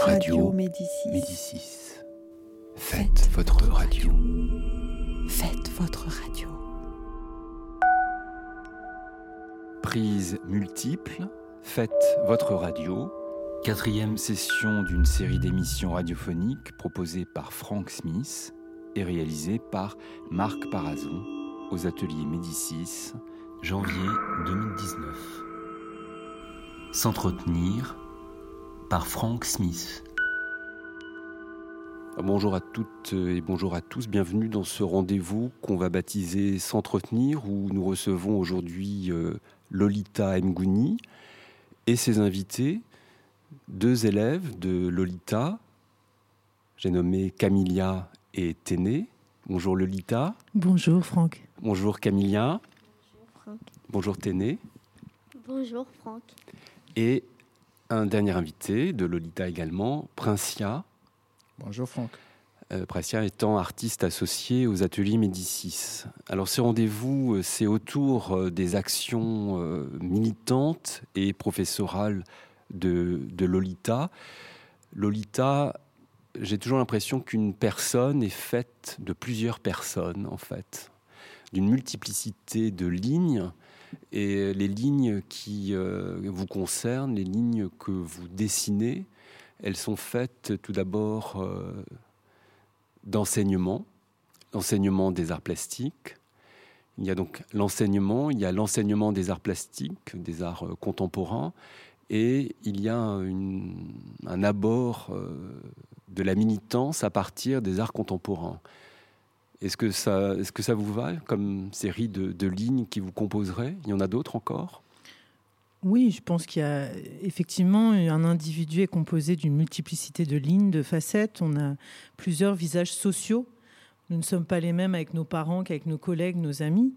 Radio Médicis. Médicis. Faites, votre radio. Faites votre radio. Prise multiple. Faites votre radio. Quatrième session d'une série d'émissions radiophoniques proposée par Frank Smith et réalisée par Marc Parazon aux ateliers Médicis, janvier 2019. S'entretenir par Frank Smith. Bonjour à toutes et bonjour à tous, bienvenue dans ce rendez-vous qu'on va baptiser S'entretenir où nous recevons aujourd'hui euh, Lolita Mgouni et ses invités, deux élèves de Lolita, j'ai nommé Camilia et Téné. Bonjour Lolita. Bonjour Franck. Bonjour Camilia. Bonjour Franck. Bonjour Téné. Bonjour Franck. Et un dernier invité de Lolita également, Princia. Bonjour Franck. Euh, Princia étant artiste associé aux ateliers Médicis. Alors ce rendez-vous, euh, c'est autour euh, des actions militantes et professorales de, de Lolita. Lolita, j'ai toujours l'impression qu'une personne est faite de plusieurs personnes, en fait, d'une multiplicité de lignes et les lignes qui euh, vous concernent, les lignes que vous dessinez, elles sont faites tout d'abord euh, d'enseignement, l'enseignement des arts plastiques. Il y a donc l'enseignement, il y a l'enseignement des arts plastiques, des arts euh, contemporains, et il y a un abord de la militance à partir des arts contemporains. Est-ce que, ça, est que ça vous va comme série de, lignes qui vous composeraient? Il y en a d'autres encore? Oui, je pense qu'il y a effectivement un individu est composé d'une multiplicité de lignes, de facettes. On a plusieurs visages sociaux. Nous ne sommes pas les mêmes avec nos parents qu'avec nos collègues, nos amis.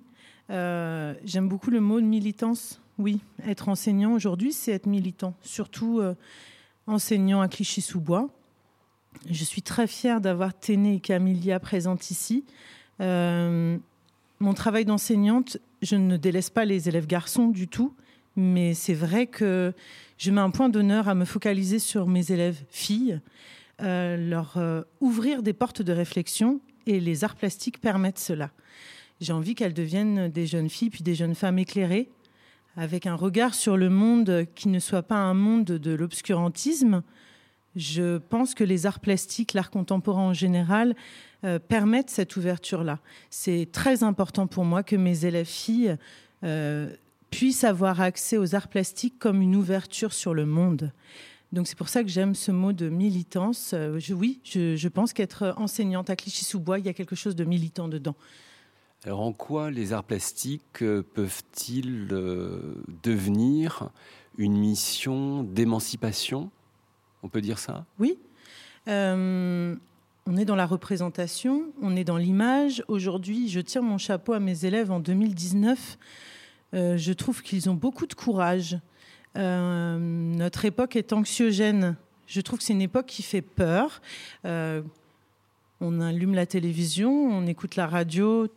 Euh, j'aime beaucoup le mot de militance. Oui, être enseignant aujourd'hui, c'est être militant, surtout euh, enseignant à Clichy-sous-Bois. Je suis très fière d'avoir Téné et Camilia présentes ici. Euh, mon travail d'enseignante, je ne délaisse pas les élèves garçons du tout, mais c'est vrai que je mets un point d'honneur à me focaliser sur mes élèves filles, euh, leur euh, ouvrir des portes de réflexion, et les arts plastiques permettent cela. J'ai envie qu'elles deviennent des jeunes filles, puis des jeunes femmes éclairées, avec un regard sur le monde qui ne soit pas un monde de l'obscurantisme, je pense que les arts plastiques, l'art contemporain en général, euh, permettent cette ouverture-là. C'est très important pour moi que mes élèves filles euh, puissent avoir accès aux arts plastiques comme une ouverture sur le monde. Donc c'est pour ça que j'aime ce mot de militance. Euh, oui, je, pense qu'être enseignante à Clichy-sous-Bois, il y a quelque chose de militant dedans. Alors en quoi les arts plastiques peuvent-ils devenir une mission d'émancipation on peut dire ça? Oui. Euh, on est dans la représentation, on est dans l'image. Aujourd'hui, je tire mon chapeau à mes élèves en 2019. Euh, je trouve qu'ils ont beaucoup de courage. Euh, notre époque est anxiogène. Je trouve que c'est une époque qui fait peur on allume la télévision, on écoute la radio,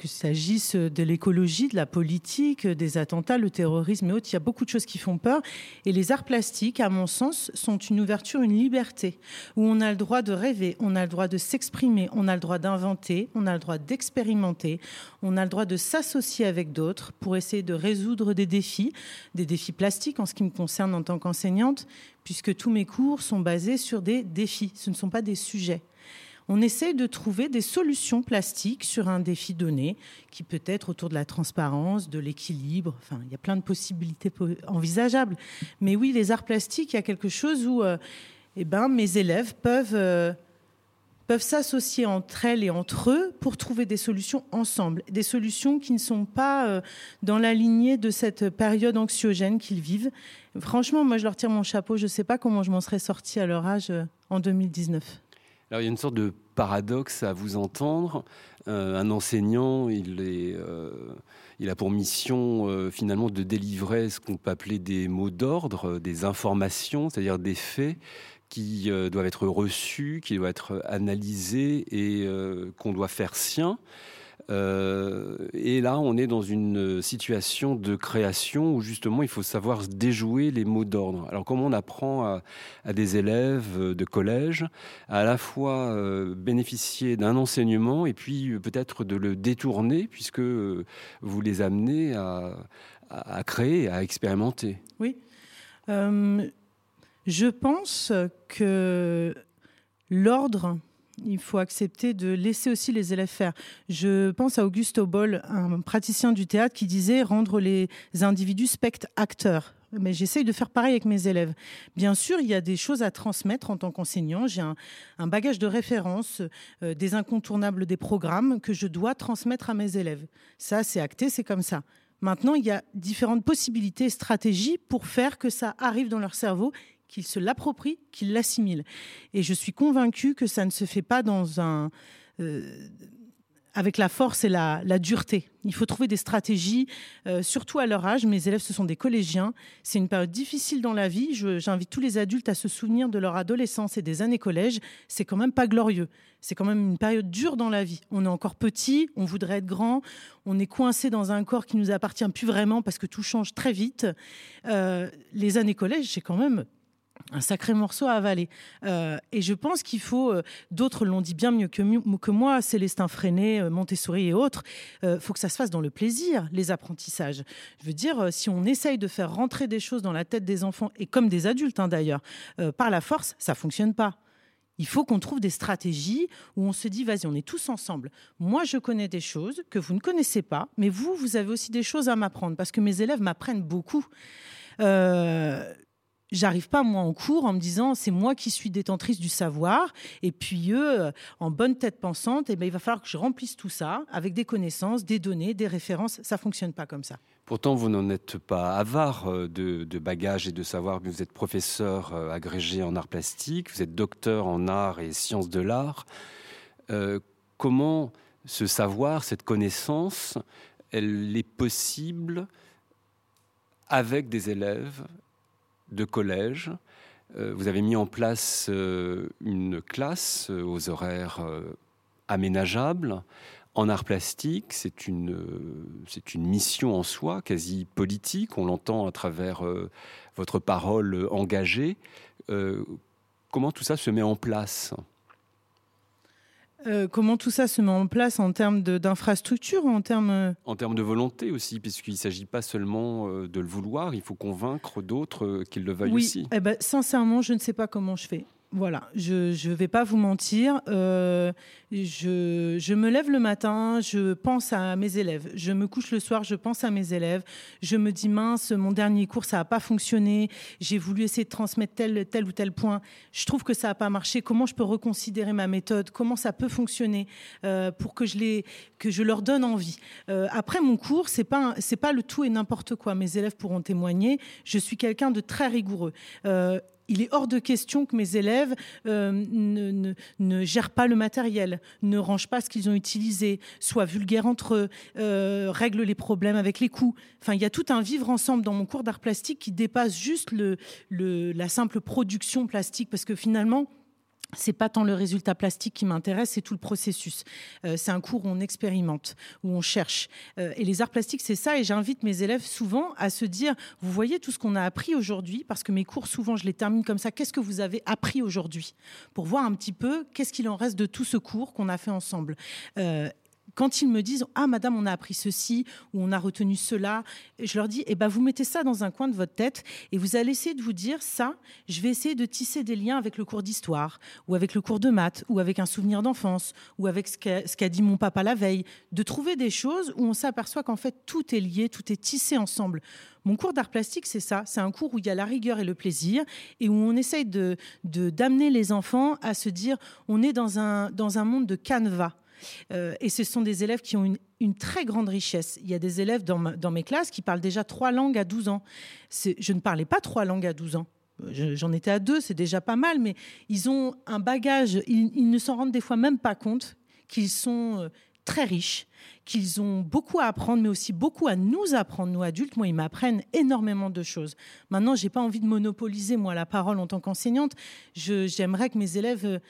qu'il s'agisse de l'écologie, de la politique, des attentats, le terrorisme et autres, il y a beaucoup de choses qui font peur. Et les arts plastiques, à mon sens, sont une ouverture, une liberté, où on a le droit de rêver, on a le droit de s'exprimer, on a le droit d'inventer, on a le droit d'expérimenter, on a le droit de s'associer avec d'autres pour essayer de résoudre des défis, des défis plastiques en ce qui me concerne en tant qu'enseignante, puisque tous mes cours sont basés sur des défis, ce ne sont pas des sujets on essaie de trouver des solutions plastiques sur un défi donné, qui peut être autour de la transparence, de l'équilibre. Enfin, il y a plein de possibilités envisageables. Mais oui, les arts plastiques, il y a quelque chose où euh, eh ben, mes élèves peuvent, euh, peuvent s'associer entre elles et entre eux pour trouver des solutions ensemble. Des solutions qui ne sont pas euh, dans la lignée de cette période anxiogène qu'ils vivent. Franchement, moi, je leur tire mon chapeau. Je ne sais pas comment je m'en serais sortie à leur âge en 2019. Alors il y a une sorte de paradoxe à vous entendre. Euh, un enseignant, il, est, euh, a pour mission euh, finalement de délivrer ce qu'on peut appeler des mots d'ordre, des informations, c'est-à-dire des faits qui doivent être reçus, qui doivent être analysés et qu'on doit faire sien. Euh, et là, on est dans une situation de création où justement il faut savoir déjouer les mots d'ordre. Alors comment on apprend à, des élèves de collège à, la fois euh, bénéficier d'un enseignement et puis peut-être de le détourner puisque vous les amenez à, créer, à expérimenter? Oui. Euh, je pense que l'ordre, il faut accepter de laisser aussi les élèves faire. Je pense à Auguste Boll, un praticien du théâtre, qui disait rendre les individus spectateurs. Mais j'essaye de faire pareil avec mes élèves. Bien sûr, il y a des choses à transmettre en tant qu'enseignant. J'ai un, bagage de références, euh, des incontournables des programmes que je dois transmettre à mes élèves. Ça, c'est acté, c'est comme ça. Maintenant, il y a différentes possibilités, stratégies pour faire que ça arrive dans leur cerveau, qu'ils se l'approprient, qu'ils l'assimilent. Et je suis convaincue que ça ne se fait pas. Euh, avec la force et la, dureté. Il faut trouver des stratégies, euh, surtout à leur âge. Mes élèves, ce sont des collégiens. C'est une période difficile dans la vie. J'invite tous les adultes à se souvenir de leur adolescence et des années collège. C'est quand même pas glorieux. C'est quand même une période dure dans la vie. On est encore petit, on voudrait être grand, on est coincé dans un corps qui nous appartient plus vraiment parce que tout change très vite. Euh, les années collège, c'est quand même un sacré morceau à avaler. Euh, et je pense qu'il faut, euh, d'autres l'ont dit bien mieux que, moi, Célestin Freinet, euh, Montessori et autres, il faut que ça se fasse dans le plaisir, les apprentissages. Je veux dire, si on essaye de faire rentrer des choses dans la tête des enfants, et comme des adultes hein, d'ailleurs, par la force, ça fonctionne pas. Il faut qu'on trouve des stratégies où on se dit, vas-y, on est tous ensemble. Moi, je connais des choses que vous ne connaissez pas, mais vous, vous avez aussi des choses à m'apprendre, parce que mes élèves m'apprennent beaucoup. Euh, j'arrive pas moi en cours en me disant c'est moi qui suis détentrice du savoir et puis eux euh, en bonne tête pensante et eh ben il va falloir que je remplisse tout ça avec des connaissances, des données, des références, ça fonctionne pas comme ça. Pourtant, vous n'en êtes pas avare euh, de, bagages et de savoir. Vous êtes professeur euh, agrégé en art plastique, vous êtes docteur en art et sciences de l'art. comment ce savoir, cette connaissance, elle est possible avec des élèves de collège. Euh, vous avez mis en place euh, une classe euh, aux horaires aménageables en art plastique. C'est une, c'est une mission en soi, quasi politique. On l'entend à travers votre parole engagée. comment tout ça se met en place? Euh, comment tout ça se met en place en termes d'infrastructure en termes... Euh en termes de volonté aussi, puisqu'il ne s'agit pas seulement euh, de le vouloir, il faut convaincre d'autres qu'ils le veuillent aussi. Eh ben, sincèrement, je ne sais pas comment je fais. Voilà, je ne vais pas vous mentir. Euh, je, me lève le matin, je pense à mes élèves. Je me couche le soir, je pense à mes élèves. Je me dis, mince, mon dernier cours, ça n'a pas fonctionné. J'ai voulu essayer de transmettre tel, ou tel point. Je trouve que ça n'a pas marché. Comment je peux reconsidérer ma méthode? Comment ça peut fonctionner euh, pour que je, que je leur donne envie? Euh, Après mon cours, ce n'est pas le tout et n'importe quoi. Mes élèves pourront témoigner. Je suis quelqu'un de très rigoureux il est hors de question que mes élèves euh, ne, gèrent pas le matériel, ne rangent pas ce qu'ils ont utilisé, soient vulgaires entre eux, euh, règlent les problèmes avec les coûts. Enfin, il y a tout un vivre ensemble dans mon cours d'art plastique qui dépasse juste la simple production plastique, parce que finalement, c'est pas tant le résultat plastique qui m'intéresse, c'est tout le processus. Euh, c'est un cours où on expérimente, où on cherche. Euh, et les arts plastiques, c'est ça. Et j'invite mes élèves souvent à se dire, vous voyez tout ce qu'on a appris aujourd'hui, parce que mes cours, souvent, je les termine comme ça. Qu'est-ce que vous avez appris aujourd'hui? Pour voir un petit peu qu'est-ce qu'il en reste de tout ce cours qu'on a fait ensemble. Euh, quand ils me disent ah madame on a appris ceci ou on a retenu cela, je leur dis eh ben vous mettez ça dans un coin de votre tête et vous allez essayer de vous dire ça, je vais essayer de tisser des liens avec le cours d'histoire ou avec le cours de maths ou avec un souvenir d'enfance ou avec ce qu'a dit mon papa la veille, de trouver des choses où on s'aperçoit qu'en fait tout est lié, tout est tissé ensemble. Mon cours d'art plastique, c'est ça. C'est un cours où il y a la rigueur et le plaisir et où on essaye de d'amener les enfants à se dire on est dans un, dans un monde de canevas. Euh, et ce sont des élèves qui ont une, très grande richesse. Il y a des élèves dans, mes classes qui parlent déjà trois langues à 12 ans. Je ne parlais pas trois langues à 12 ans. J'en étais à deux, c'est déjà pas mal, mais ils ont un bagage, ils, ne s'en rendent des fois même pas compte qu'ils sont euh, très riches, qu'ils ont beaucoup à apprendre, mais aussi beaucoup à nous apprendre, nous adultes. Moi, ils m'apprennent énormément de choses. Maintenant, j'ai pas envie de monopoliser, moi, la parole en tant qu'enseignante. J'aimerais que mes élèves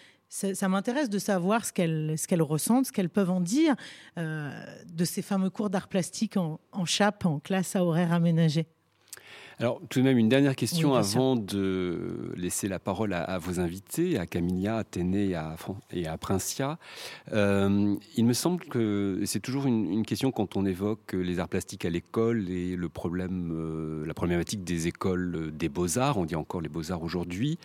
euh, ça, m'intéresse de savoir ce qu'elles ressentent, ce qu'elles peuvent en dire de ces fameux cours d'art plastique en, en chape, en classe à horaire aménagé. Alors, tout de même, une dernière question avant de laisser la parole à, vos invités, à Camilia, à Téné et à, et à Princia. Euh, il me semble que c'est toujours une, question quand on évoque les arts plastiques à l'école et le problème, euh, la problématique des écoles des beaux-arts, on dit encore les beaux-arts aujourd'hui.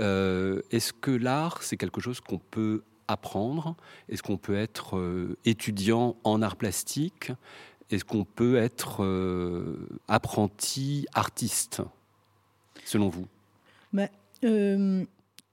Euh, est-ce que l'art, c'est quelque chose qu'on peut apprendre? Est-ce qu'on peut être étudiant en arts plastiques est-ce qu'on peut être euh, apprenti artiste, selon vous? Euh,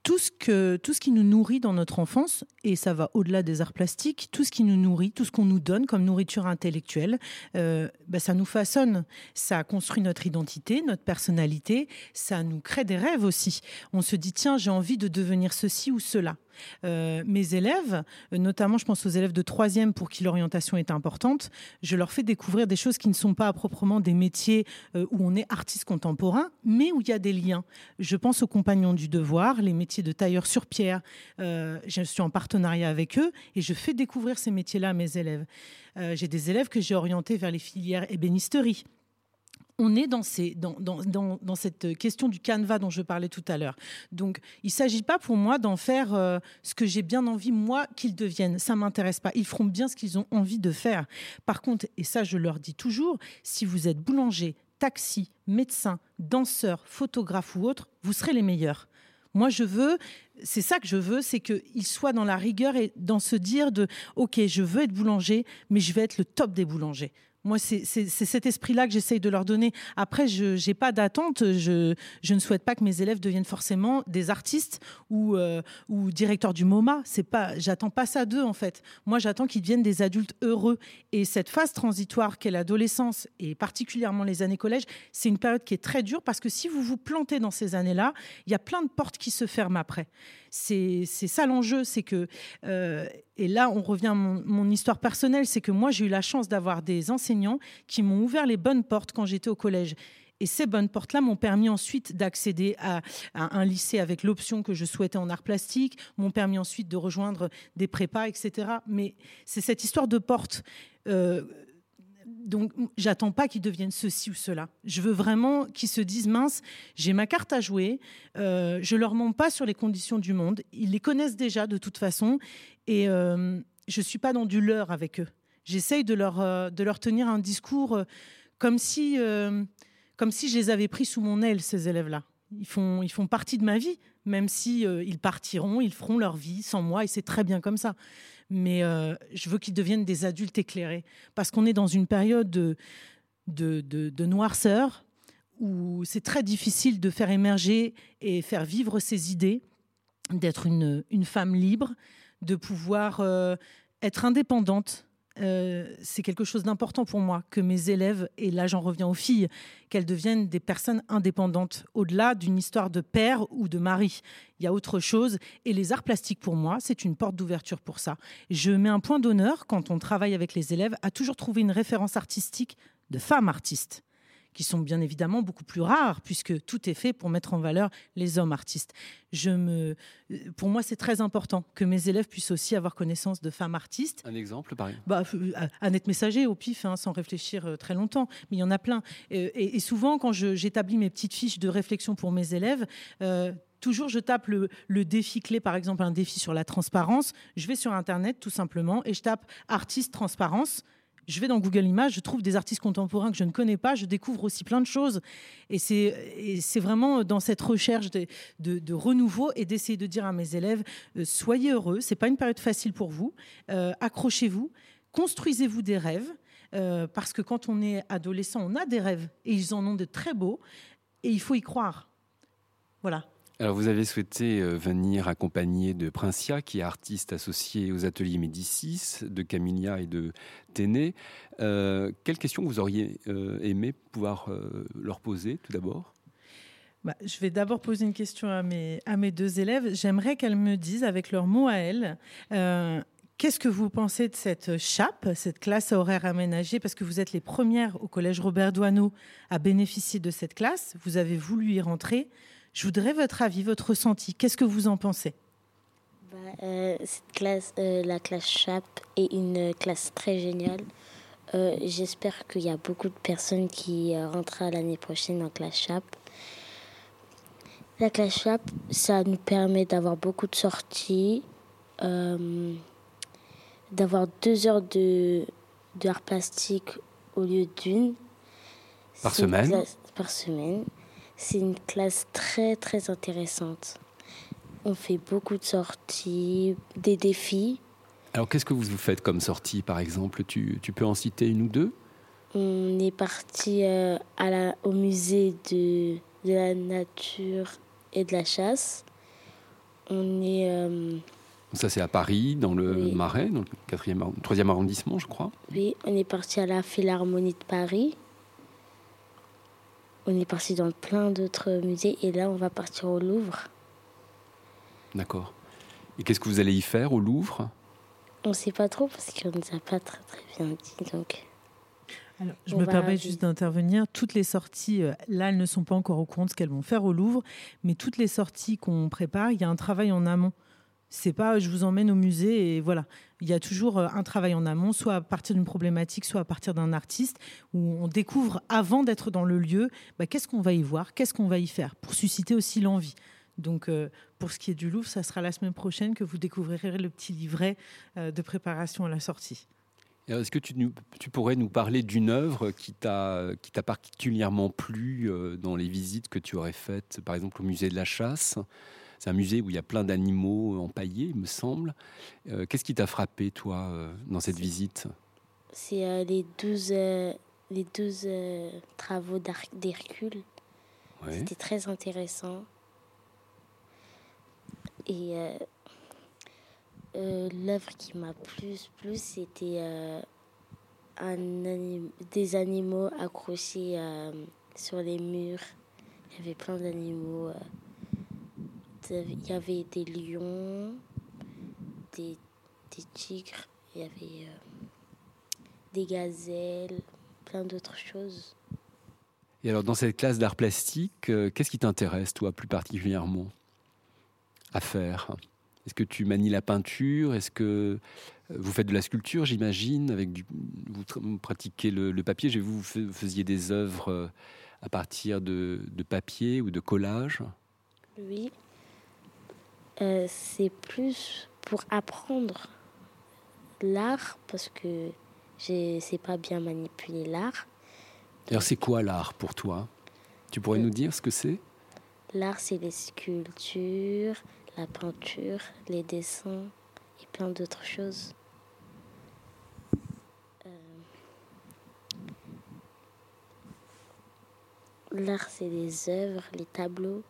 tout, ce que, tout ce qui nous nourrit dans notre enfance, et ça va au-delà des arts plastiques, tout ce qui nous nourrit, tout ce qu'on nous donne comme nourriture intellectuelle, euh, bah, ça nous façonne, ça construit notre identité, notre personnalité, ça nous crée des rêves aussi. On se dit, tiens, j'ai envie de devenir ceci ou cela. Euh, mes élèves, notamment je pense aux élèves de troisième pour qui l'orientation est importante, je leur fais découvrir des choses qui ne sont pas proprement des métiers euh, où on est artiste contemporain, mais où il y a des liens. Je pense aux compagnons du devoir, les métiers de tailleur sur pierre. Euh, je suis en partenariat avec eux et je fais découvrir ces métiers-là à mes élèves. J'ai des élèves que j'ai orientés vers les filières ébénisterie on est dans, cette question du canevas dont je parlais tout à l'heure. Donc, il ne s'agit pas pour moi d'en faire euh, ce que j'ai bien envie, moi, qu'ils deviennent. Ça ne m'intéresse pas. Ils feront bien ce qu'ils ont envie de faire. Par contre, et ça, je leur dis toujours, si vous êtes boulanger, taxi, médecin, danseur, photographe ou autre, vous serez les meilleurs. Moi, je veux, c'est ça que je veux, c'est qu'ils soient dans la rigueur et dans se dire de, OK, je veux être boulanger, mais je vais être le top des boulangers. Moi, c'est cet esprit-là que j'essaye de leur donner. Après, je n'ai pas d'attente. Je, ne souhaite pas que mes élèves deviennent forcément des artistes ou, euh, directeurs du MoMA. C'est pas, j'attends pas ça d'eux en fait. Moi, j'attends qu'ils deviennent des adultes heureux. Et cette phase transitoire qu'est l'adolescence et particulièrement les années collège, c'est une période qui est très dure parce que si vous vous plantez dans ces années-là, il y a plein de portes qui se ferment après. C'est ça l'enjeu, c'est que euh, et là on revient à mon, histoire personnelle, c'est que moi j'ai eu la chance d'avoir des enseignants qui m'ont ouvert les bonnes portes quand j'étais au collège. Et ces bonnes portes-là m'ont permis ensuite d'accéder à, un lycée avec l'option que je souhaitais en art plastique, m'ont permis ensuite de rejoindre des prépas, etc. Mais c'est cette histoire de portes. Euh, donc, j'attends pas qu'ils deviennent ceci ou cela. Je veux vraiment qu'ils se disent mince, j'ai ma carte à jouer. Euh, je leur mens pas sur les conditions du monde. Ils les connaissent déjà de toute façon, et euh, je suis pas dans du leurre avec eux. J'essaye de leur euh, de leur tenir un discours euh, comme si comme si je les avais pris sous mon aile ces élèves-là. Ils font ils font partie de ma vie, même si ils partiront, ils feront leur vie sans moi, et c'est très bien comme ça mais euh, je veux qu'ils deviennent des adultes éclairés. Parce qu'on est dans une période de, de, noirceur où c'est très difficile de faire émerger et faire vivre ses idées, d'être une, femme libre, de pouvoir euh, être indépendante euh, c'est quelque chose d'important pour moi que mes élèves, et là j'en reviens aux filles, qu'elles deviennent des personnes indépendantes, au-delà d'une histoire de père ou de mari. Il y a autre chose, et les arts plastiques pour moi, c'est une porte d'ouverture pour ça. Je mets un point d'honneur, quand on travaille avec les élèves, à toujours trouver une référence artistique de femme artiste qui sont bien évidemment beaucoup plus rares, puisque tout est fait pour mettre en valeur les hommes artistes. Je me, pour moi, c'est très important que mes élèves puissent aussi avoir connaissance de femmes artistes. Un exemple, par exemple? Bah, euh, Annette Messager, au pif, hein, sans réfléchir euh, très longtemps, mais il y en a plein. Et, souvent, quand j'établis mes petites fiches de réflexion pour mes élèves, euh, toujours je tape le, le, défi clé, par exemple un défi sur la transparence. Je vais sur Internet tout simplement et je tape artiste transparence je vais dans Google Images, je trouve des artistes contemporains que je ne connais pas, je découvre aussi plein de choses. Et c'est vraiment dans cette recherche de, renouveau et d'essayer de dire à mes élèves, euh, soyez heureux, c'est pas une période facile pour vous, euh, accrochez-vous, construisez-vous des rêves. Euh, parce que quand on est adolescent, on a des rêves et ils en ont de très beaux et il faut y croire. Voilà. Alors vous avez souhaité euh, venir accompagner de Princia, qui est artiste associé aux ateliers Médicis, de Camilia et de Téné. Euh, quelles questions vous auriez euh, aimé pouvoir leur poser tout d'abord? Bah, je vais d'abord poser une question à mes, à mes deux élèves. J'aimerais qu'elles me disent, avec leurs mots à elles, Qu'est-ce que vous pensez de cette chape, cette classe à horaire aménagée Parce que vous êtes les premières au collège Robert Doisneau à bénéficier de cette classe. Vous avez voulu y rentrer. Je voudrais votre avis, votre ressenti. Qu'est-ce que vous en pensez? Bah, Euh, cette classe, euh, la classe CHAP est une classe très géniale. Euh, J'espère qu'il y a beaucoup de personnes qui rentrent l'année prochaine en classe CHAP. La classe CHAP, ça nous permet d'avoir beaucoup de sorties, euh, d'avoir deux heures de, de art plastique au lieu d'une. Par C'est une semaine classe- Par semaine. C'est une classe très très intéressante. On fait beaucoup de sorties, des défis. Alors, qu'est-ce que vous vous faites comme sortie, par exemple? Tu, tu peux en citer une ou deux? On est parti euh, à la- au musée de, de la nature et de la chasse. On est euh, Ça, c'est à Paris, dans le Oui. Marais, dans le 4e, arr- 3e arrondissement, je crois. oui, on est parti à la Philharmonie de Paris. On est parti dans plein d'autres musées et là on va partir au Louvre. D'accord. Et qu'est-ce que vous allez y faire au Louvre? On sait pas trop parce qu'on nous a pas très très bien dit donc. Alors, je On me permets juste d'intervenir. Toutes les sorties, euh, là, elles ne sont pas encore au courant de ce qu'elles vont faire au Louvre, mais toutes les sorties qu'on prépare, il y a un travail en amont. C'est pas je vous emmène au musée et voilà. Il y a toujours euh, un travail en amont, soit à partir d'une problématique, soit à partir d'un artiste, où on découvre avant d'être dans le lieu, bah, qu'est-ce qu'on va y voir, qu'est-ce qu'on va y faire, pour susciter aussi l'envie. Donc, euh, pour ce qui est du Louvre, ça sera la semaine prochaine que vous découvrirez le petit livret euh, de préparation à la sortie. Est-ce que tu, tu pourrais nous parler d'une œuvre qui t'a particulièrement plu dans les visites que tu aurais faites, par exemple au musée de la chasse? C'est un musée où il y a plein d'animaux empaillés, il me semble. Euh, Qu'est-ce qui t'a frappé, toi, euh, dans cette visite? C'est euh, les 12, euh, les 12 euh, travaux d'Hercule. Ouais. C'était très intéressant. Et l'œuvre qui m'a plus plu, c'était anim- des animaux accrochés sur les murs. Il y avait plein d'animaux. Il y avait des lions, des, des tigres, il y avait euh, des gazelles, plein d'autres choses. Et alors, dans cette classe d'art plastique, euh, qu'est-ce qui t'intéresse, toi, plus particulièrement à faire? Est-ce que tu manies la peinture? Est-ce que euh, vous faites de la sculpture, j'imagine avec du, Vous pratiquez le, le papier? J'ai vu vous fais- vous faisiez des œuvres à partir de, de papier ou de collage? Oui. Euh, c'est plus pour apprendre l'art parce que je sais pas bien manipuler l'art. Alors, c'est quoi l'art pour toi? Tu pourrais Euh, nous dire ce que c'est? L'art, c'est les sculptures, la peinture, les dessins et plein d'autres choses. Euh, L'art, c'est les œuvres, les tableaux,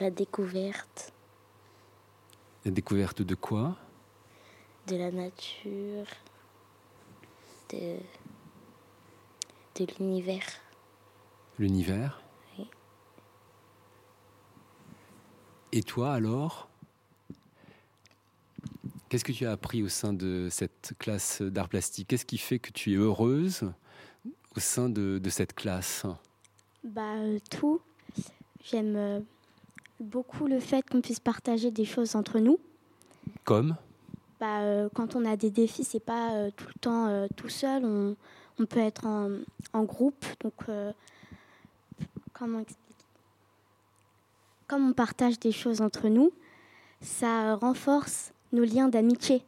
la découverte La découverte de quoi? De la nature, de, de l'univers. L'univers? Oui. Et toi alors? Qu'est-ce que tu as appris au sein de cette classe d'art plastique? Qu'est-ce qui fait que tu es heureuse au sein de, de cette classe? Bah euh, tout. J'aime euh, beaucoup le fait qu'on puisse partager des choses entre nous. Comme Bah, euh, quand on a des défis, c'est pas euh, tout le temps euh, tout seul. On, on peut être en, en groupe. Donc, comment expliquer? Comme on partage des choses entre nous, ça renforce nos liens d'amitié.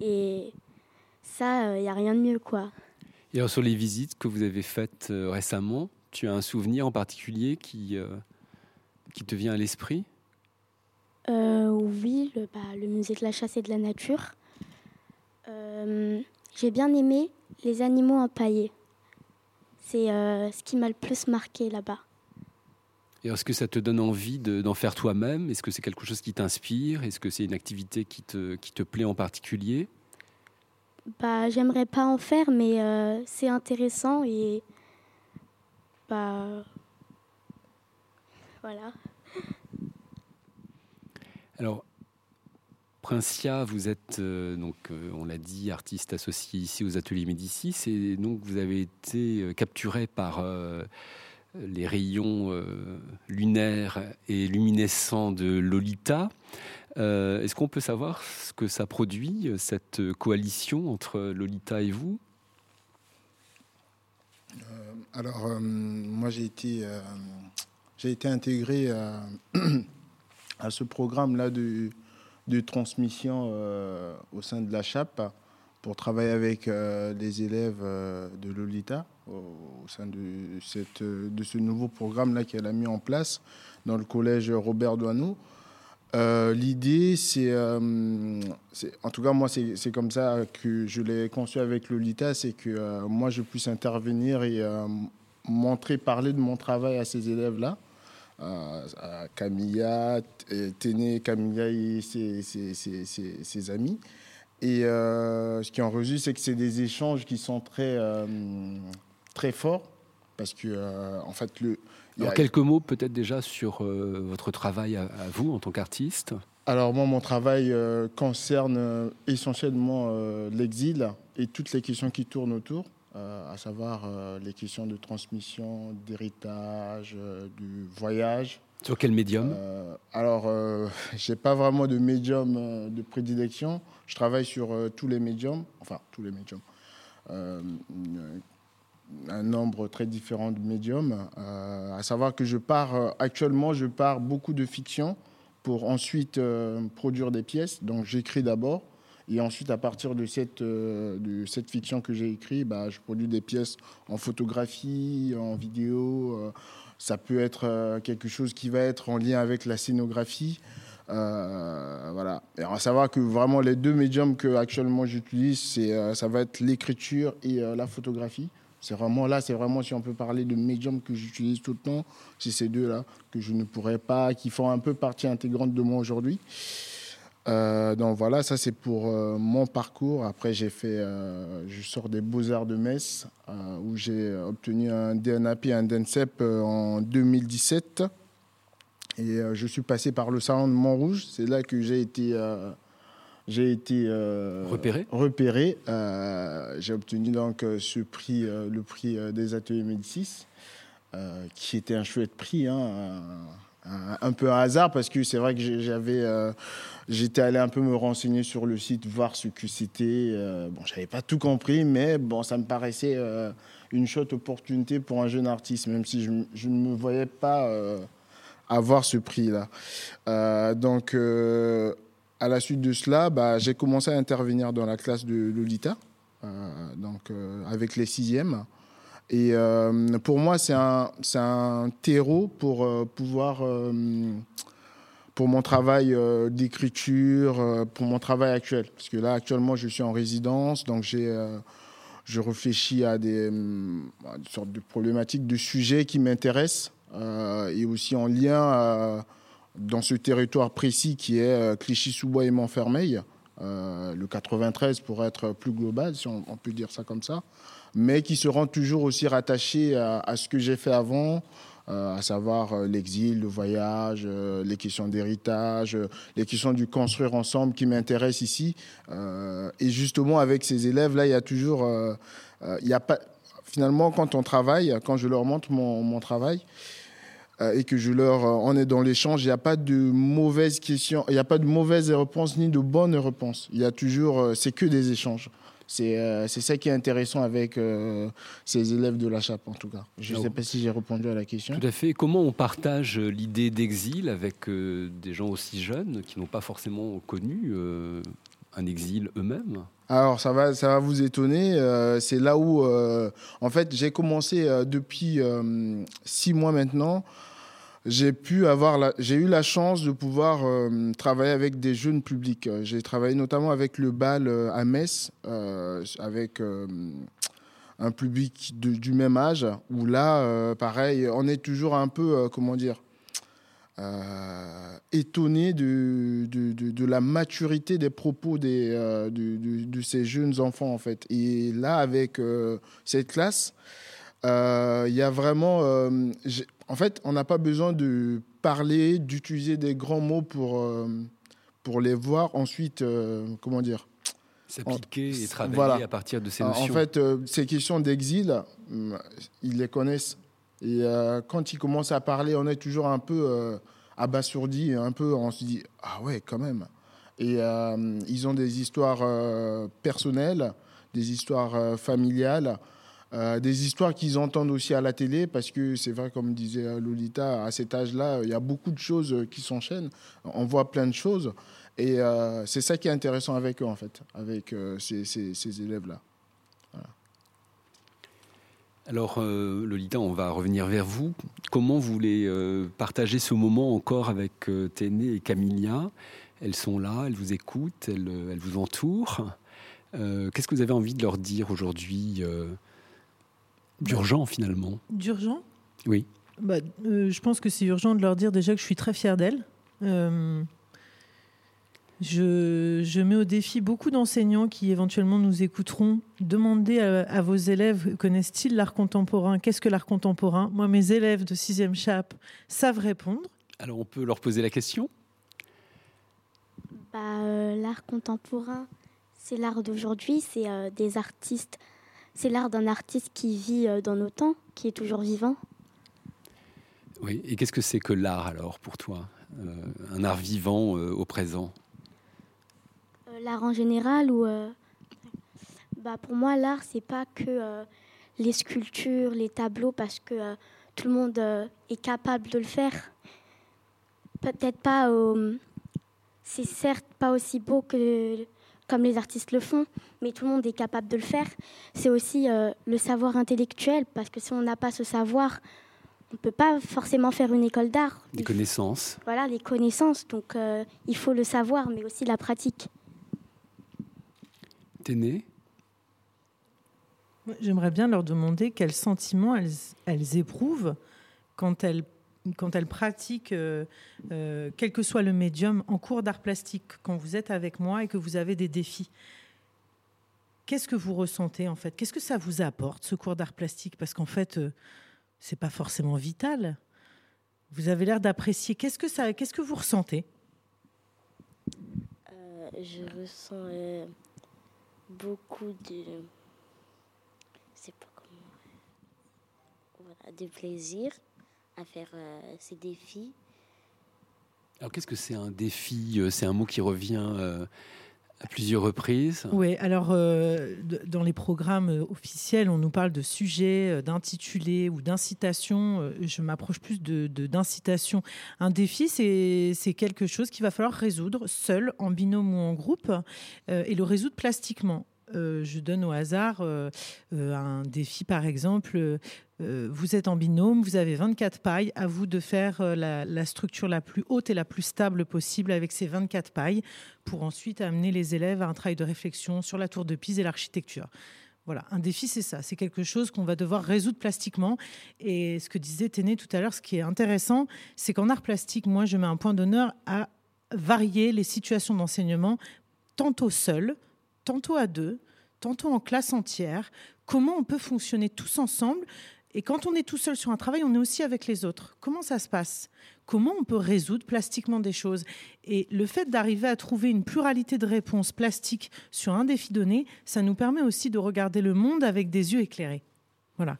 Et ça, il n'y a rien de mieux, quoi. Et alors sur les visites que vous avez faites récemment, tu as un souvenir en particulier qui, qui te vient à l'esprit Euh, oui, le, bah, le musée de la chasse et de la nature. Euh, J'ai bien aimé les animaux empaillés. C'est euh, ce qui m'a le plus marqué là-bas. Et est-ce que ça te donne envie de- d'en faire toi-même? Est-ce que c'est quelque chose qui t'inspire? Est-ce que c'est une activité qui te, qui te plaît en particulier? Bah, j'aimerais pas en faire, mais c'est intéressant et bah voilà. Alors, Princia, vous êtes, euh, donc, euh, on l'a dit, artiste associé ici aux Ateliers Médicis, et donc vous avez été euh, capturé par euh, les rayons lunaires et luminescents de Lolita. Est-ce qu'on peut savoir ce que ça produit, cette coalition entre Lolita et vous? Alors, moi j'ai été, j'ai été intégré à, ce programme-là de, de transmission au sein de la chape pour travailler avec euh, les élèves euh, de Lolita au, sein de, cette, de ce nouveau programme-là qu'elle a mis en place dans le collège Robert Doineau. Euh, l'idée, c'est, en tout cas moi, c'est comme ça que je l'ai conçu avec Lolita, c'est que moi, je puisse intervenir et montrer, parler de mon travail à ces élèves-là. À Camilla, Téné, Camilla et ses, ses amis. Et euh, ce qui en résulte, c'est que c'est des échanges qui sont très, euh, très forts. Parce que, euh, en fait, le. Alors, quelques mots peut-être déjà sur votre travail à, vous en tant qu'artiste Alors, moi, mon travail concerne essentiellement l'exil et toutes les questions qui tournent autour. À savoir les questions de transmission, d'héritage, du voyage, sur quel médium? Euh, Alors, euh, je n'ai pas vraiment de médium euh, de prédilection. Je travaille sur tous les médiums, enfin tous les médiums. un nombre très différent de médiums. à savoir que je pars, actuellement, je pars beaucoup de fiction pour ensuite produire des pièces. Donc, j'écris d'abord. Et ensuite, à partir de cette, cette fiction que j'ai écrite, bah, je produis des pièces en photographie, en vidéo, ça peut être euh, quelque chose qui va être en lien avec la scénographie. Euh, voilà. Et à savoir que vraiment les deux médiums que actuellement j'utilise, euh, ça va être l'écriture et la photographie. C'est vraiment là, c'est vraiment si on peut parler de médiums que j'utilise tout le temps, c'est ces deux-là que je ne pourrais pas, qui font un peu partie intégrante de moi aujourd'hui. Euh, donc voilà, ça c'est pour euh, mon parcours. Après, j'ai fait, euh, je sors des Beaux-Arts de Metz, où j'ai obtenu un DNAP et un DNCEP en 2017. Et je suis passé par le salon de Montrouge. C'est là que j'ai été, j'ai été repéré. repéré. j'ai obtenu donc ce prix, le prix des ateliers Médicis, qui était un chouette prix. Hein, un peu un hasard parce que c'est vrai que j'avais euh, j'étais allé un peu me renseigner sur le site voir ce que c'était euh, bon j'avais pas tout compris mais bon ça me paraissait euh, une chouette opportunité pour un jeune artiste même si je, ne me voyais pas avoir ce prix là donc à la suite de cela bah, j'ai commencé à intervenir dans la classe de Lolita donc avec les sixièmes et euh, pour moi, c'est un, terreau pour euh, pouvoir, euh, pour mon travail d'écriture, pour mon travail actuel. Parce que là, actuellement, je suis en résidence, donc j'ai, je réfléchis à des, sortes de problématiques, de sujets qui m'intéressent, et aussi en lien dans ce territoire précis qui est Clichy-sous-Bois et Montfermeil. le 93 pour être plus global, si on peut dire ça comme ça mais qui seront toujours aussi rattachés à, ce que j'ai fait avant, euh, à savoir euh, l'exil, le voyage, euh, les questions d'héritage, les questions du construire ensemble qui m'intéressent ici. et justement, avec ces élèves-là, il y a toujours... il y a pas, finalement, quand on travaille, quand je leur montre mon, travail, et que je leur, on est dans l'échange, il n'y a pas de mauvaises questions, il n'y a pas de mauvaises réponses ni de bonnes réponses. Il y a toujours, c'est que des échanges. Euh, c'est ça qui est intéressant avec euh, ces élèves de la Chape, en tout cas. Je ne sais pas si j'ai répondu à la question. Tout à fait. Comment on partage l'idée d'exil avec euh, des gens aussi jeunes qui n'ont pas forcément connu un exil eux-mêmes? Alors ça va, ça va vous étonner. c'est là où, en fait, j'ai commencé depuis six mois maintenant j'ai pu avoir, j'ai eu la chance de pouvoir euh, travailler avec des jeunes publics. J'ai travaillé notamment avec le bal euh, à Metz, euh, avec un public du même âge, où là, pareil, on est toujours un peu, comment dire, étonné de, de, de, la maturité des propos des, de, ces jeunes enfants, en fait. Et là, avec cette classe, il y a vraiment en fait, on n'a pas besoin de parler, d'utiliser des grands mots pour, euh, pour les voir. Ensuite, euh, comment dire S'appliquer et travailler à partir de ces notions. En fait, euh, ces questions d'exil, ils les connaissent. Et quand ils commencent à parler, on est toujours un peu abasourdi, un peu, on se dit, ah ouais, quand même. Et ils ont des histoires personnelles, des histoires familiales. Euh, des histoires qu'ils entendent aussi à la télé, parce que c'est vrai, comme disait Lolita, à cet âge-là, il y a beaucoup de choses qui s'enchaînent. On voit plein de choses. Et euh, c'est ça qui est intéressant avec eux, en fait, avec euh, ces, élèves-là. Alors, Lolita, on va revenir vers vous. Comment vous voulez partager ce moment encore avec Téné et Camilla? Elles sont là, elles vous écoutent, elles vous entourent. Qu'est-ce que vous avez envie de leur dire aujourd'hui D'urgent finalement. D'urgent? Oui. Bah, euh, je pense que c'est urgent de leur dire déjà que je suis très fière d'elles. Euh, je, mets au défi beaucoup d'enseignants qui éventuellement nous écouteront. Demandez à, vos élèves, connaissent-ils l'art contemporain? Qu'est-ce que l'art contemporain? Moi, mes élèves de 6e chap savent répondre. Alors on peut leur poser la question? Bah, euh, L'art contemporain, c'est l'art d'aujourd'hui, c'est des artistes c'est l'art d'un artiste qui vit euh, dans nos temps, qui est toujours vivant. Oui, et qu'est-ce que c'est que l'art alors pour toi euh, Un art vivant euh, au présent? L'art en général ou bah pour moi l'art c'est pas que les sculptures, les tableaux parce que tout le monde est capable de le faire. Peut-être pas c'est certes pas aussi beau que comme les artistes le font, mais tout le monde est capable de le faire. C'est aussi euh, le savoir intellectuel, parce que si on n'a pas ce savoir, on ne peut pas forcément faire une école d'art. Les connaissances. Voilà, les connaissances. Donc euh, il faut le savoir, mais aussi la pratique. Téné J'aimerais bien leur demander quels sentiments elles, elles éprouvent quand elles quand elles pratiquent, euh, euh, quel que soit le médium, en cours d'art plastique, quand vous êtes avec moi et que vous avez des défis, qu'est-ce que vous ressentez en fait? Qu'est-ce que ça vous apporte, ce cours d'art plastique? Parce qu'en fait, euh, c'est pas forcément vital. Vous avez l'air d'apprécier. Qu'est-ce que ça Qu'est-ce que vous ressentez? Je ressens beaucoup de. C'est pas comment. Voilà, de plaisir à faire euh, ces défis. Alors qu'est-ce que c'est un défi euh, C'est un mot qui revient euh, à plusieurs reprises. Oui, alors dans les programmes officiels, on nous parle de sujets, d'intitulés ou d'incitation. Je m'approche plus de, d'incitation. Un défi, c'est, quelque chose qu'il va falloir résoudre seul, en binôme ou en groupe, et le résoudre plastiquement. je donne au hasard un défi, par exemple, euh, vous êtes en binôme, vous avez 24 pailles, à vous de faire euh, la, structure la plus haute et la plus stable possible avec ces 24 pailles pour ensuite amener les élèves à un travail de réflexion sur la tour de Pise et l'architecture. Voilà, un défi, c'est ça. C'est quelque chose qu'on va devoir résoudre plastiquement. Et ce que disait Téné tout à l'heure, ce qui est intéressant, c'est qu'en art plastique, moi, je mets un point d'honneur à varier les situations d'enseignement, tantôt seul, tantôt à deux, tantôt en classe entière. Comment on peut fonctionner tous ensemble et quand on est tout seul sur un travail, on est aussi avec les autres. Comment ça se passe? Comment on peut résoudre plastiquement des choses? Et le fait d'arriver à trouver une pluralité de réponses plastiques sur un défi donné, ça nous permet aussi de regarder le monde avec des yeux éclairés. Voilà.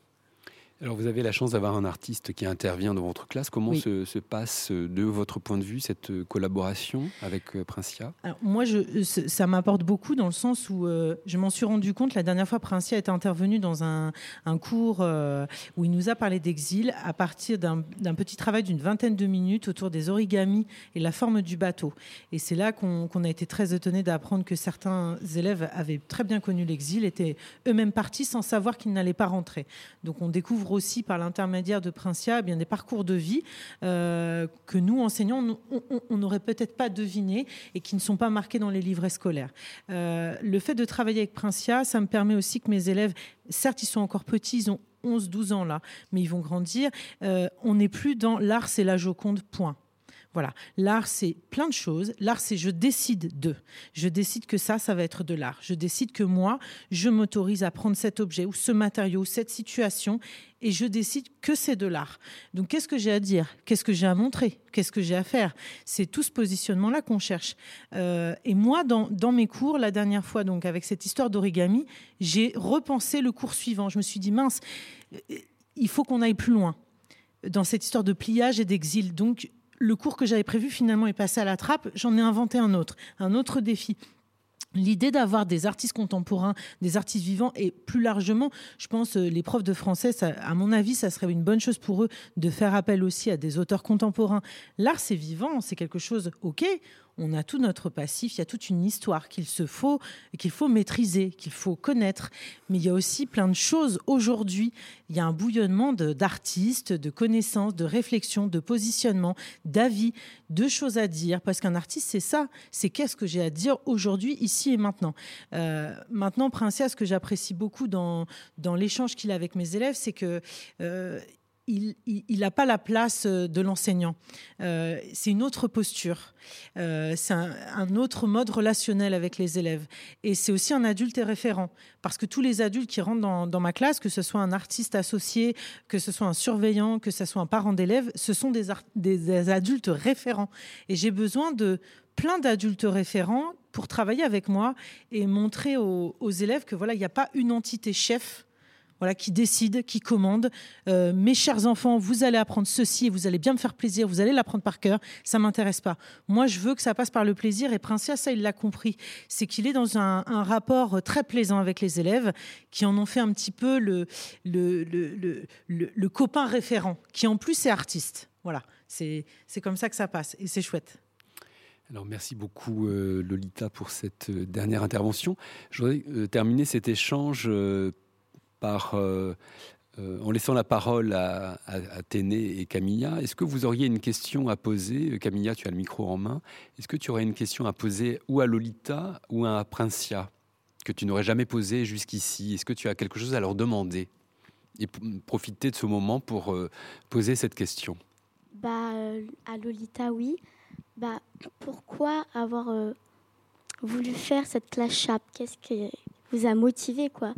Alors vous avez la chance d'avoir un artiste qui intervient dans votre classe. Comment se, passe de votre point de vue cette collaboration avec euh, Princia? Alors Moi, je, ça m'apporte beaucoup dans le sens où euh, je m'en suis rendu compte la dernière fois Princia est intervenu dans un, cours euh, où il nous a parlé d'exil à partir d'un petit travail d'une vingtaine de minutes autour des origamis et la forme du bateau. Et c'est là qu'on a été très étonné d'apprendre que certains élèves avaient très bien connu l'exil, étaient eux-mêmes partis sans savoir qu'ils n'allaient pas rentrer. Donc on découvre aussi par l'intermédiaire de Princia eh bien, des parcours de vie euh, que nous, enseignants, on n'aurait peut-être pas deviné et qui ne sont pas marqués dans les livrets scolaires. Euh, le fait de travailler avec Princia, ça me permet aussi que mes élèves, certes, ils sont encore petits, ils ont 11-12 ans là, mais ils vont grandir. Euh, on n'est plus dans l'art, c'est la Joconde, point. Voilà, l'art c'est plein de choses. L'art c'est je décide de. Je décide que ça, ça va être de l'art. Je décide que moi, je m'autorise à prendre cet objet ou ce matériau ou cette situation et je décide que c'est de l'art. Donc qu'est-ce que j'ai à dire? Qu'est-ce que j'ai à montrer? Qu'est-ce que j'ai à faire? C'est tout ce positionnement-là qu'on cherche. Euh, et moi, dans, dans, mes cours, la dernière fois, donc avec cette histoire d'origami, j'ai repensé le cours suivant. Je me suis dit, mince, euh, il faut qu'on aille plus loin dans cette histoire de pliage et d'exil. Donc, le cours que j'avais prévu finalement est passé à la trappe. J'en ai inventé un autre, un autre défi. L'idée d'avoir des artistes contemporains, des artistes vivants et plus largement, je pense, euh, les profs de français, à mon avis, ça serait une bonne chose pour eux de faire appel aussi à des auteurs contemporains. L'art, c'est vivant, c'est quelque chose, ok, on a tout notre passif, il y a toute une histoire qu'il se faut, qu'il faut maîtriser, qu'il faut connaître. Mais il y a aussi plein de choses aujourd'hui. Il y a un bouillonnement d'artistes, de, connaissances, de réflexions, de positionnements, d'avis, de choses à dire. Parce qu'un artiste, c'est ça. C'est qu'est-ce que j'ai à dire aujourd'hui, ici et maintenant. Euh, maintenant, Princesse, ce que j'apprécie beaucoup dans, l'échange qu'il a avec mes élèves, c'est que euh, il n'a pas la place euh, de l'enseignant. Euh, c'est une autre posture. Euh, c'est un, autre mode relationnel avec les élèves. Et c'est aussi un adulte et référent. Parce que tous les adultes qui rentrent dans, ma classe, que ce soit un artiste associé, que ce soit un surveillant, que ce soit un parent d'élève, ce sont des, adultes référents. Et j'ai besoin de plein d'adultes référents pour travailler avec moi et montrer aux, aux élèves que voilà, il n'y a pas une entité chef voilà, qui décide, qui commande. Euh, mes chers enfants, vous allez apprendre ceci et vous allez bien me faire plaisir, vous allez l'apprendre par cœur. Ça m'intéresse pas. Moi, je veux que ça passe par le plaisir et Princea, ça, il l'a compris. C'est qu'il est dans un, rapport très plaisant avec les élèves qui en ont fait un petit peu le, copain référent, qui en plus est artiste. Voilà, c'est comme ça que ça passe et c'est chouette. Alors merci beaucoup euh, Lolita pour cette euh, dernière intervention. Je voudrais terminer cet échange euh, euh, en laissant la parole à, Téné et Camilla. Est-ce que vous auriez une question à poser? Camilla, tu as le micro en main. Est-ce que tu aurais une question à poser ou à Lolita ou à Princia que tu n'aurais jamais posé jusqu'ici? Est-ce que tu as quelque chose à leur demander? Et profiter de ce moment pour euh, poser cette question bah, À Lolita, oui. Bah, pourquoi avoir voulu faire cette classe chape Qu'est-ce qui vous a motivé quoi?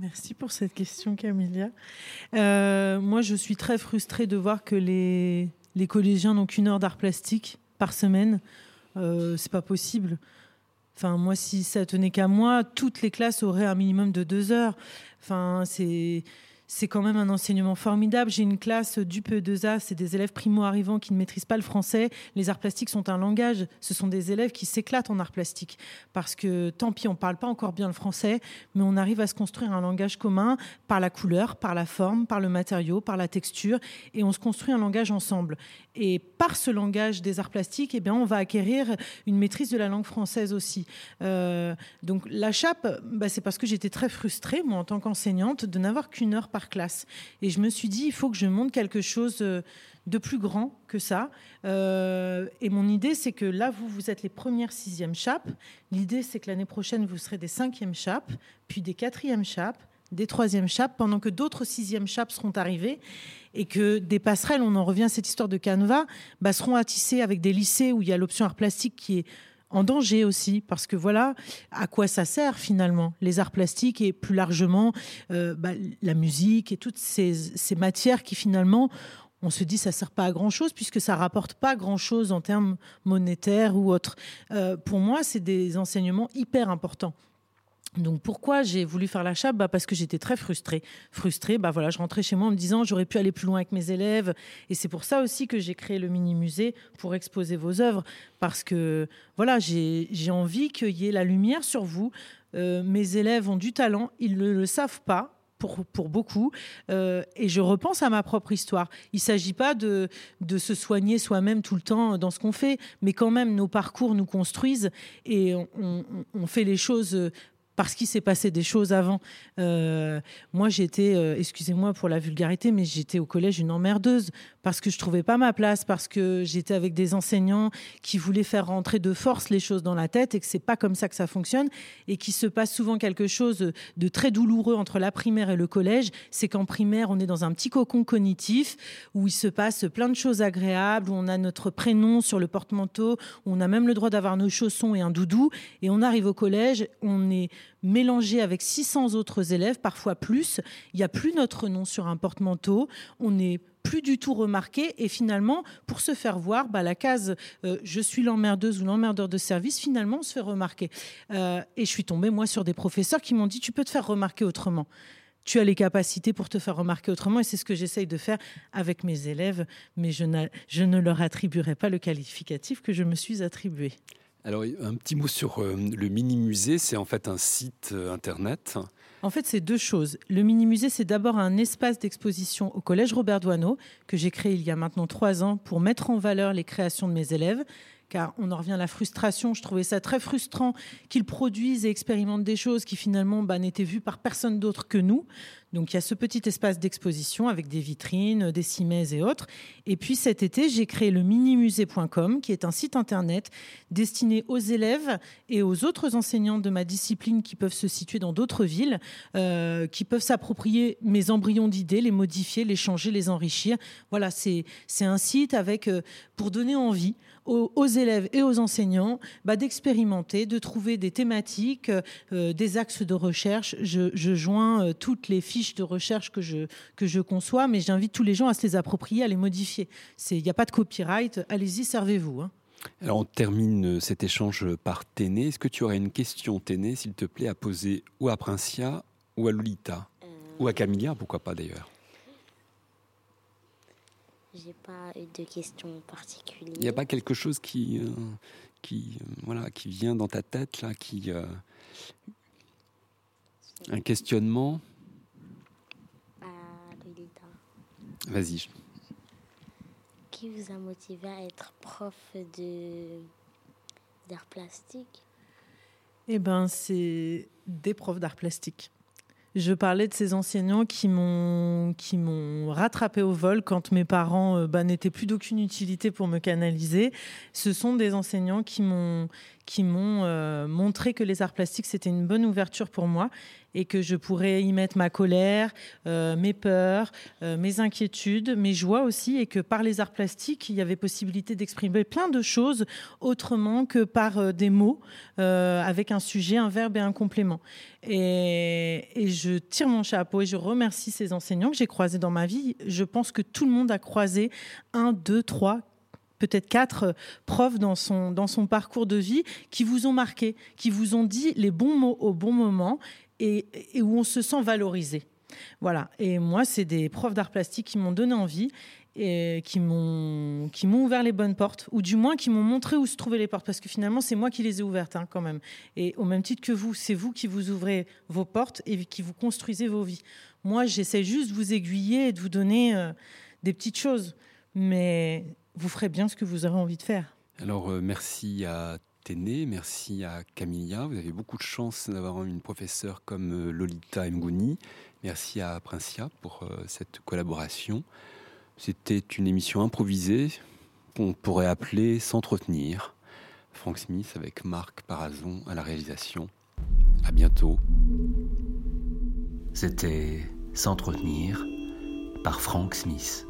Merci pour cette question, Camilla. Euh, moi, je suis très frustrée de voir que les, les collégiens n'ont qu'une heure d'art plastique par semaine. Euh, c'est pas possible. Enfin, moi, si ça tenait qu'à moi, toutes les classes auraient un minimum de deux heures. Enfin, c'est c'est quand même un enseignement formidable. J'ai une classe du PE2A, c'est des élèves primo-arrivants qui ne maîtrisent pas le français. Les arts plastiques sont un langage. Ce sont des élèves qui s'éclatent en arts plastiques. Parce que tant pis, on ne parle pas encore bien le français, mais on arrive à se construire un langage commun par la couleur, par la forme, par le matériau, par la texture, et on se construit un langage ensemble. Et par ce langage des arts plastiques, eh bien, on va acquérir une maîtrise de la langue française aussi. Euh, donc la chape, bah, c'est parce que j'étais très frustrée, moi, en tant qu'enseignante, de n'avoir qu'une heure par classe. Et je me suis dit, il faut que je monte quelque chose euh, de plus grand que ça. Euh, et mon idée, c'est que là, vous, vous êtes les premières sixièmes chapes. L'idée, c'est que l'année prochaine, vous serez des cinquièmes chapes, puis des quatrièmes chapes, des troisièmes chapes, pendant que d'autres sixièmes chapes seront arrivées et que des passerelles, on en revient à cette histoire de canevas, bah, seront attissées avec des lycées où il y a l'option art plastique qui est en danger aussi, parce que voilà à quoi ça sert finalement, les arts plastiques et plus largement euh, bah, la musique et toutes ces, matières qui finalement, on se dit ça sert pas à grand chose puisque ça rapporte pas grand chose en termes monétaires ou autres. Euh, pour moi, c'est des enseignements hyper importants. Donc pourquoi j'ai voulu faire la chape? Bah Parce que j'étais très frustrée. Frustrée, bah voilà, je rentrais chez moi en me disant j'aurais pu aller plus loin avec mes élèves. Et c'est pour ça aussi que j'ai créé le mini-musée pour exposer vos œuvres. Parce que voilà, j'ai envie qu'il y ait la lumière sur vous. Euh, mes élèves ont du talent, ils ne le, savent pas. Pour, pour, beaucoup. Euh, et je repense à ma propre histoire. Il ne s'agit pas de, de, se soigner soi-même tout le temps dans ce qu'on fait, mais quand même, nos parcours nous construisent et on, on fait les choses parce qu'il s'est passé des choses avant. Euh, moi, j'étais, euh, excusez-moi pour la vulgarité, mais j'étais au collège une emmerdeuse parce que je trouvais pas ma place, parce que j'étais avec des enseignants qui voulaient faire rentrer de force les choses dans la tête et que c'est pas comme ça que ça fonctionne et qu'il se passe souvent quelque chose de très douloureux entre la primaire et le collège. C'est qu'en primaire, on est dans un petit cocon cognitif où il se passe plein de choses agréables, où on a notre prénom sur le porte-manteau, où on a même le droit d'avoir nos chaussons et un doudou. Et on arrive au collège, on est mélangé avec 600 autres élèves, parfois plus. Il n'y a plus notre nom sur un porte-manteau. On n'est plus du tout remarqué et finalement pour se faire voir bah, la case euh, je suis l'emmerdeuse ou l'emmerdeur de service finalement on se fait remarquer euh, et je suis tombée moi sur des professeurs qui m'ont dit tu peux te faire remarquer autrement tu as les capacités pour te faire remarquer autrement. Et c'est ce que j'essaye de faire avec mes élèves, mais je, je ne leur attribuerai pas le qualificatif que je me suis attribué. Alors, un petit mot sur euh, le mini-musée, c'est en fait un site euh, internet. En fait, c'est deux choses. Le mini-musée, c'est d'abord un espace d'exposition au Collège Robert Doisneau, que j'ai créé il y a maintenant trois ans pour mettre en valeur les créations de mes élèves car on en revient à la frustration. Je trouvais ça très frustrant qu'ils produisent et expérimentent des choses qui finalement bah, n'étaient vues par personne d'autre que nous. Donc il y a ce petit espace d'exposition avec des vitrines, des cimaises et autres. Et puis cet été, j'ai créé le minimusée.com, qui est un site internet destiné aux élèves et aux autres enseignants de ma discipline qui peuvent se situer dans d'autres villes, euh, qui peuvent s'approprier mes embryons d'idées, les modifier, les changer, les enrichir. Voilà, c'est un site avec euh, pour donner envie aux, élèves et aux enseignants bah, d'expérimenter, de trouver des thématiques, euh, des axes de recherche. Je, joins euh, toutes les fiches de recherche que je, que je conçois, mais j'invite tous les gens à se les approprier, à les modifier. Il n'y a pas de copyright, allez-y, servez-vous. Hein. Alors on termine euh, cet échange par Téné. Est-ce que tu aurais une question, Téné, s'il te plaît, à poser ou à Princia ou à Lolita? Ou à Camilla, pourquoi pas d'ailleurs? J'ai pas eu de questions particulières. Il n'y a pas quelque chose qui, euh, qui, euh, voilà, qui vient dans ta tête, là, qui. Euh, un questionnement? Ah, Vas-y. Qui vous a motivé à être prof de d'art plastique? Eh ben, c'est des profs d'art plastique. Je parlais de ces enseignants qui m'ont qui rattrapé au vol quand mes parents euh, bah, n'étaient plus d'aucune utilité pour me canaliser. Ce sont des enseignants qui m'ont qui m'ont euh, montré que les arts plastiques c'était une bonne ouverture pour moi et que je pourrais y mettre ma colère, euh, mes peurs, euh, mes inquiétudes, mes joies aussi, et que par les arts plastiques, il y avait possibilité d'exprimer plein de choses autrement que par euh, des mots, avec un sujet, un verbe et un complément. Et, et, je tire mon chapeau et je remercie ces enseignants que j'ai croisés dans ma vie. Je pense que tout le monde a croisé un, deux, trois, peut-être quatre profs dans son, dans son parcours de vie qui vous ont marqué, qui vous ont dit les bons mots au bon moment et, où on se sent valorisé. Voilà. Et moi, c'est des profs d'art plastique qui m'ont donné envie et qui m'ont qui m'ont ouvert les bonnes portes ou du moins qui m'ont montré où se trouvaient les portes parce que finalement c'est moi qui les ai ouvertes hein, quand même et au même titre que vous c'est vous qui vous ouvrez vos portes et qui vous construisez vos vies moi j'essaie juste de vous aiguiller et de vous donner euh, des petites choses mais vous ferez bien ce que vous aurez envie de faire alors euh, merci à Téné, merci à Camilla. Vous avez beaucoup de chance d'avoir une professeure comme euh, Lolita Mgouni. Merci à Princia pour euh, cette collaboration. C'était une émission improvisée qu'on pourrait appeler S'entretenir. Frank Smith avec Marc Parazon à la réalisation. À bientôt. C'était S'entretenir par Frank Smith.